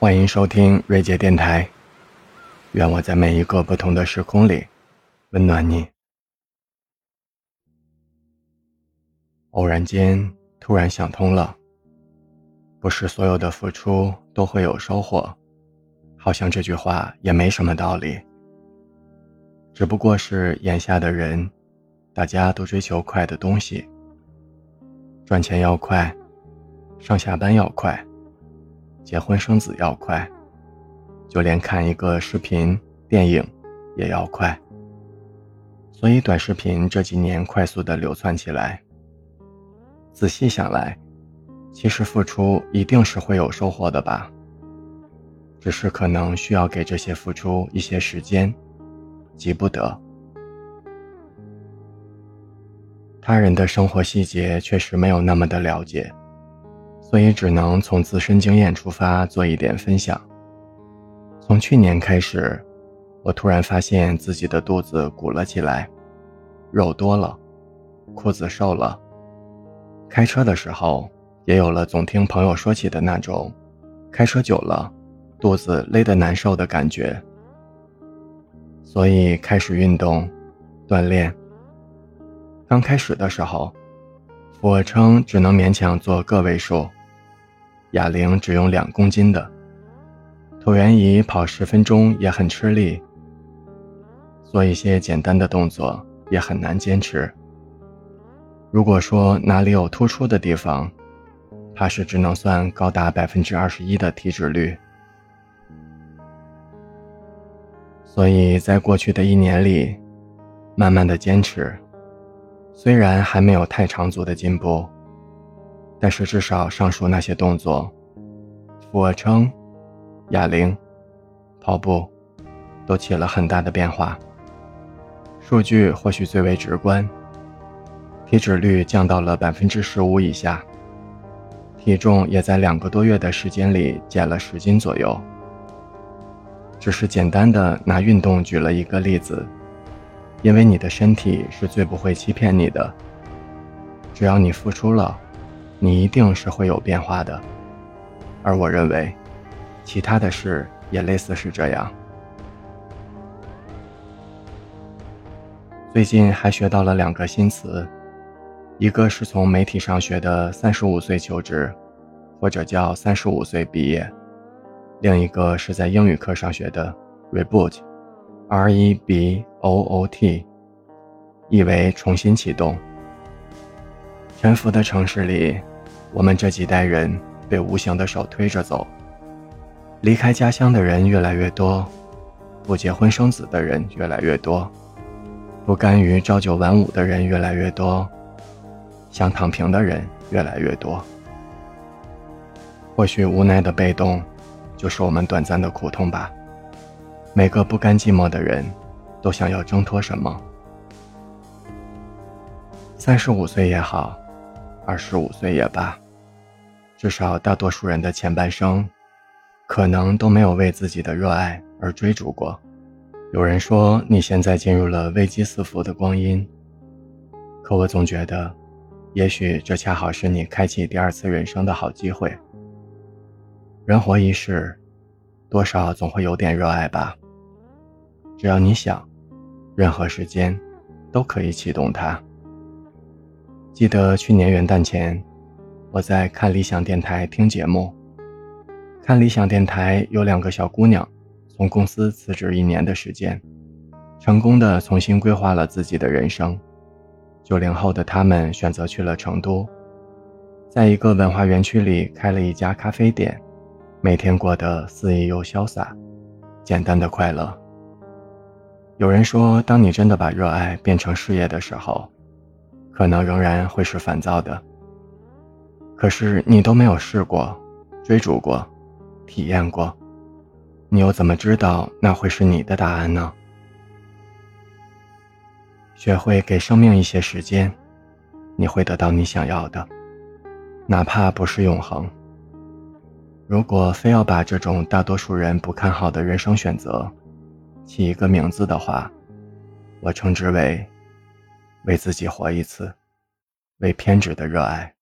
欢迎收听瑞杰电台，愿我在每一个不同的时空里温暖你。偶然间突然想通了，不是所有的付出都会有收获，好像这句话也没什么道理。只不过是眼下的人，大家都追求快的东西，赚钱要快，上下班要快。结婚生子要快，就连看一个视频、电影也要快。所以短视频这几年快速的流窜起来。仔细想来，其实付出一定是会有收获的吧？只是可能需要给这些付出一些时间，急不得。他人的生活细节确实没有那么的了解。所以只能从自身经验出发做一点分享。从去年开始，我突然发现自己的肚子鼓了起来，肉多了，裤子瘦了。开车的时候也有了总听朋友说起的那种，开车久了肚子勒得难受的感觉。所以开始运动，锻炼。刚开始的时候，俯卧撑只能勉强做个位数。哑铃只用两公斤的，椭圆仪跑十分钟也很吃力，做一些简单的动作也很难坚持。如果说哪里有突出的地方，怕是只能算高达百分之二十一的体脂率。所以在过去的一年里，慢慢的坚持，虽然还没有太长足的进步。但是至少上述那些动作，俯卧撑、哑铃、跑步，都起了很大的变化。数据或许最为直观，体脂率降到了百分之十五以下，体重也在两个多月的时间里减了十斤左右。只是简单的拿运动举了一个例子，因为你的身体是最不会欺骗你的，只要你付出了。你一定是会有变化的，而我认为，其他的事也类似是这样。最近还学到了两个新词，一个是从媒体上学的“三十五岁求职”，或者叫“三十五岁毕业”，另一个是在英语课上学的 “reboot”，R E B O O T，意为重新启动。沉浮的城市里，我们这几代人被无形的手推着走。离开家乡的人越来越多，不结婚生子的人越来越多，不甘于朝九晚五的人越来越多，想躺平的人越来越多。或许无奈的被动，就是我们短暂的苦痛吧。每个不甘寂寞的人，都想要挣脱什么。三十五岁也好。二十五岁也罢，至少大多数人的前半生，可能都没有为自己的热爱而追逐过。有人说你现在进入了危机四伏的光阴，可我总觉得，也许这恰好是你开启第二次人生的好机会。人活一世，多少总会有点热爱吧。只要你想，任何时间，都可以启动它。记得去年元旦前，我在看理想电台听节目。看理想电台有两个小姑娘，从公司辞职一年的时间，成功的重新规划了自己的人生。九零后的她们选择去了成都，在一个文化园区里开了一家咖啡店，每天过得肆意又潇洒，简单的快乐。有人说，当你真的把热爱变成事业的时候。可能仍然会是烦躁的，可是你都没有试过，追逐过，体验过，你又怎么知道那会是你的答案呢？学会给生命一些时间，你会得到你想要的，哪怕不是永恒。如果非要把这种大多数人不看好的人生选择起一个名字的话，我称之为。为自己活一次为偏执的热爱。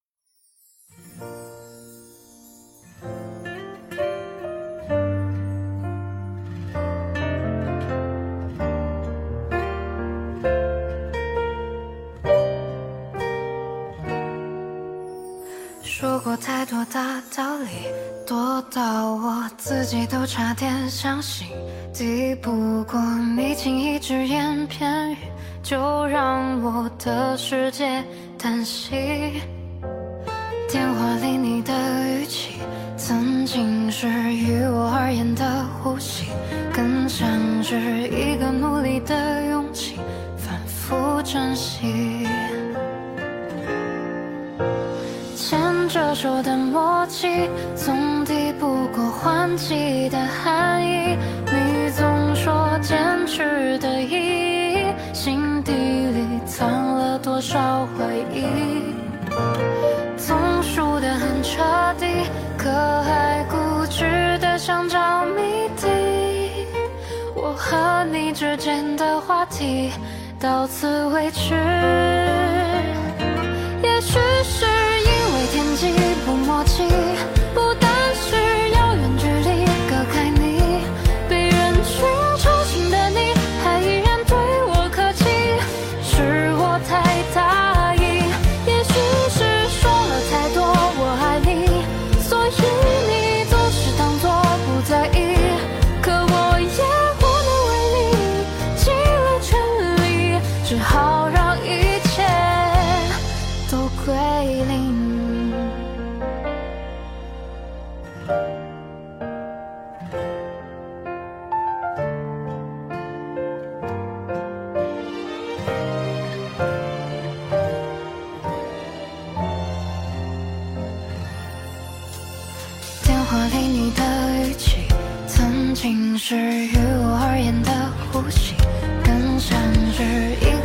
说过太多大道理多到我自己都差点相信。抵不过你轻易只言片语就让我的世界叹息。电话里你的语气，曾经是于我而言的呼吸，更像是一个努力的勇气，反复珍惜。牵着手的默契，总抵不过换季的寒意。你总说坚持的意义，多少回忆？总输得很彻底，可还固执的想找谜底。我和你之间的话题，到此为止。电话里你的语气，曾经是于我而言的呼吸，更像是一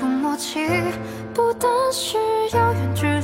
不默契，不但是遥远距离。